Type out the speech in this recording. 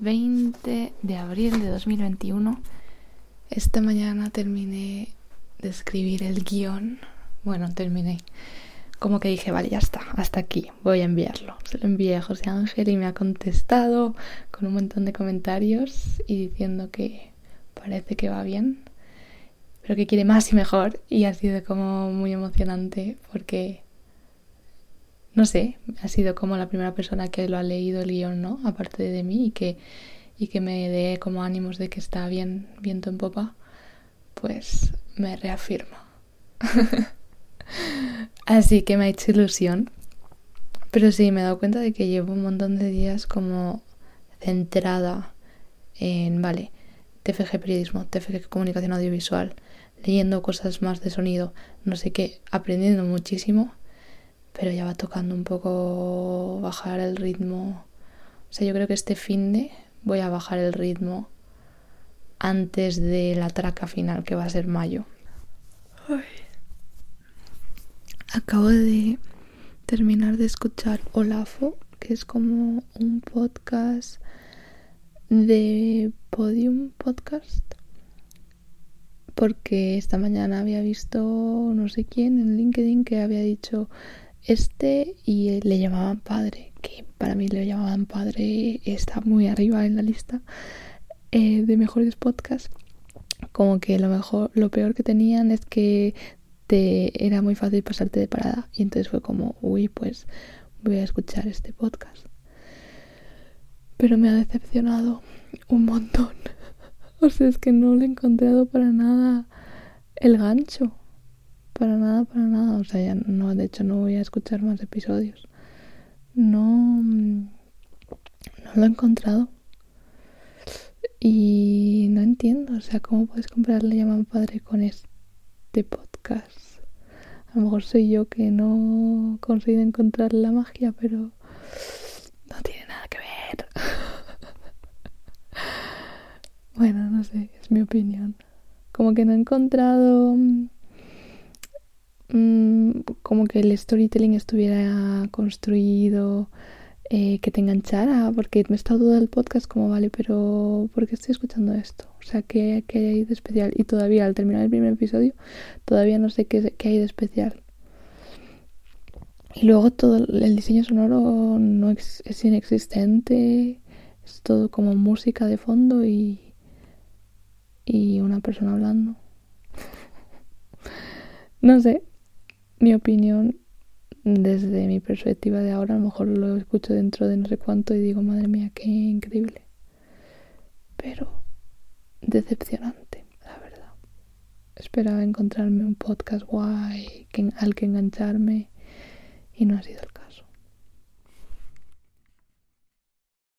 20 de abril de 2021. Esta mañana terminé de escribir el guion. Bueno, terminé. Como que dije, vale, ya está, hasta aquí, voy a enviarlo. Se lo envié a José Ángel y me ha contestado con un montón de comentarios y diciendo que parece que va bien, pero que quiere más y mejor. Y ha sido como muy emocionante porque no sé, ha sido como la primera persona que lo ha leído el guion, ¿no? Aparte de mí y que, y que me dé como ánimos de que está bien, viento en popa, pues me reafirma. Así que me ha hecho ilusión. Pero sí, me he dado cuenta de que llevo un montón de días como centrada en, vale, TFG periodismo, TFG comunicación audiovisual, leyendo cosas más de sonido, no sé qué, aprendiendo muchísimo pero ya va tocando un poco bajar el ritmo. O sea, yo creo que este fin de voy a bajar el ritmo antes de la traca final, que va a ser mayo. Acabo de terminar de escuchar Olafo, que es como un podcast de Podium Podcast. Porque esta mañana había visto no sé quién en LinkedIn que había dicho este y le llamaban padre, que para mí le llamaban padre, está muy arriba en la lista eh, de mejores podcasts. Como que lo mejor, lo peor que tenían es que te era muy fácil pasarte de parada. Y entonces fue como, uy, pues voy a escuchar este podcast. Pero me ha decepcionado un montón. o sea, es que no le he encontrado para nada el gancho. Para nada, para nada. O sea, ya no, de hecho no voy a escuchar más episodios. No, no lo he encontrado. Y no entiendo, o sea, ¿cómo puedes comprarle llaman padre con este podcast? A lo mejor soy yo que no consigo encontrar la magia, pero no tiene nada que ver. bueno, no sé, es mi opinión. Como que no he encontrado Mm, como que el storytelling estuviera construido, eh, que te enganchara, porque me he estado todo el podcast como, vale, pero ¿por qué estoy escuchando esto? O sea, ¿qué, hay de especial? Y todavía, al terminar el primer episodio, todavía no sé qué, qué hay de especial. Y luego todo el diseño sonoro no es inexistente, es todo como música de fondo y, y una persona hablando. no sé, mi opinión desde mi perspectiva de ahora, a lo mejor lo escucho dentro de no sé cuánto y digo, madre mía, qué increíble. Pero decepcionante, la verdad. Esperaba encontrarme un podcast guay al que engancharme y no ha sido el caso.